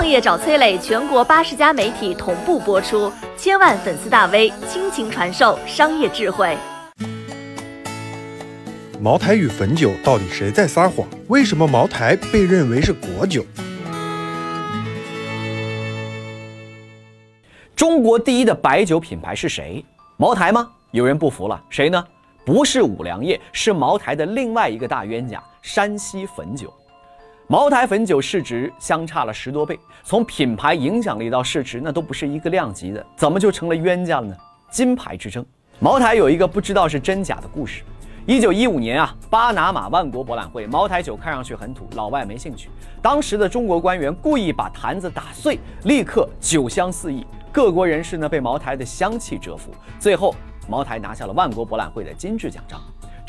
创业找崔磊，全国八十家媒体同步播出，千万粉丝大 V 倾情传授商业智慧。茅台与汾酒到底谁在撒谎？为什么茅台被认为是国酒？中国第一的白酒品牌是谁？茅台吗？有人不服了，谁呢？不是五粮液，是茅台的另外一个大冤家——山西汾酒。茅台汾酒市值相差了十多倍，从品牌影响力到市值，那都不是一个量级的，怎么就成了冤家了呢？金牌之争。茅台有一个不知道是真假的故事。一九一五年啊，巴拿马万国博览会，茅台酒看上去很土，老外没兴趣。当时的中国官员故意把坛子打碎，立刻酒香四溢。各国人士呢被茅台的香气折服，最后茅台拿下了万国博览会的金质奖章。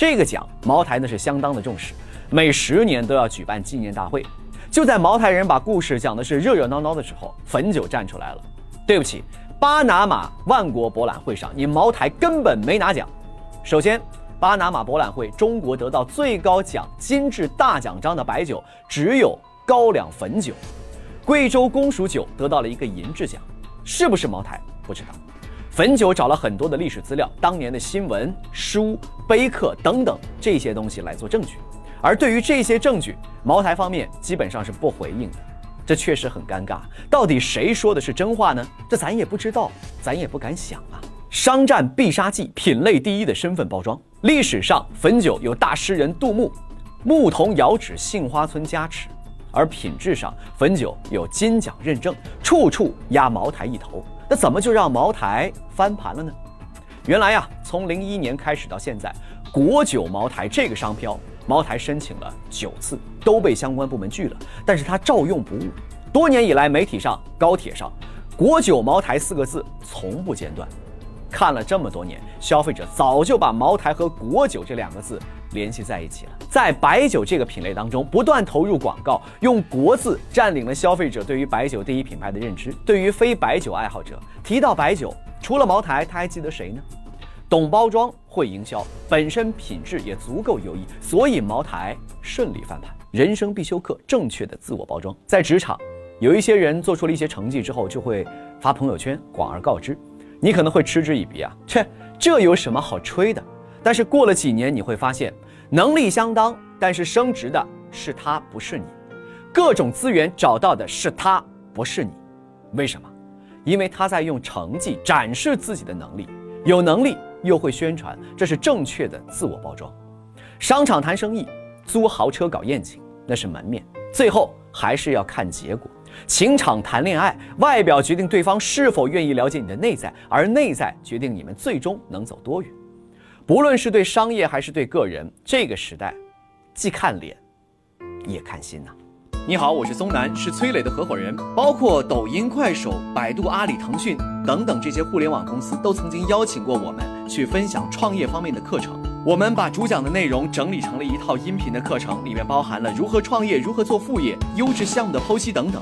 这个奖茅台呢是相当的重视，每十年都要举办纪念大会。就在茅台人把故事讲的是热热闹闹的时候，汾酒站出来了。对不起，巴拿马万国博览会上你茅台根本没拿奖。首先。巴拿马博览会，中国得到最高奖金质大奖章的白酒只有高粱汾酒，贵州公署酒得到了一个银质奖，是不是茅台？不知道。汾酒找了很多的历史资料，当年的新闻、书、碑刻等等这些东西来做证据，而对于这些证据，茅台方面基本上是不回应的，这确实很尴尬。到底谁说的是真话呢？这咱也不知道，咱也不敢想啊。商战必杀技，品类第一的身份包装。历史上，汾酒有大诗人杜牧“牧童遥指杏花村”加持，而品质上，汾酒有金奖认证，处处压茅台一头。那怎么就让茅台翻盘了呢？原来呀，从零一年开始到现在，国酒茅台这个商标，茅台申请了九次，都被相关部门拒了，但是它照用不误。多年以来，媒体上、高铁上，“国酒茅台”四个字从不间断。看了这么多年，消费者早就把茅台和国酒这两个字联系在一起了。在白酒这个品类当中，不断投入广告，用“国”字占领了消费者对于白酒第一品牌的认知。对于非白酒爱好者，提到白酒，除了茅台，他还记得谁呢？懂包装，会营销，本身品质也足够优异，所以茅台顺利翻盘。人生必修课：正确的自我包装。在职场，有一些人做出了一些成绩之后，就会发朋友圈广而告之。你可能会嗤之以鼻啊，切，这有什么好吹的？但是过了几年，你会发现，能力相当，但是升职的是他，不是你；各种资源找到的是他，不是你。为什么？因为他在用成绩展示自己的能力，有能力又会宣传，这是正确的自我包装。商场谈生意，租豪车搞宴请，那是门面，最后还是要看结果。情场谈恋爱，外表决定对方是否愿意了解你的内在，而内在决定你们最终能走多远。不论是对商业还是对个人，这个时代，既看脸，也看心呐。你好，我是松南，是崔磊的合伙人。包括抖音、快手、百度、阿里、腾讯等等这些互联网公司，都曾经邀请过我们去分享创业方面的课程。我们把主讲的内容整理成了一套音频的课程，里面包含了如何创业、如何做副业、优质项目的剖析等等。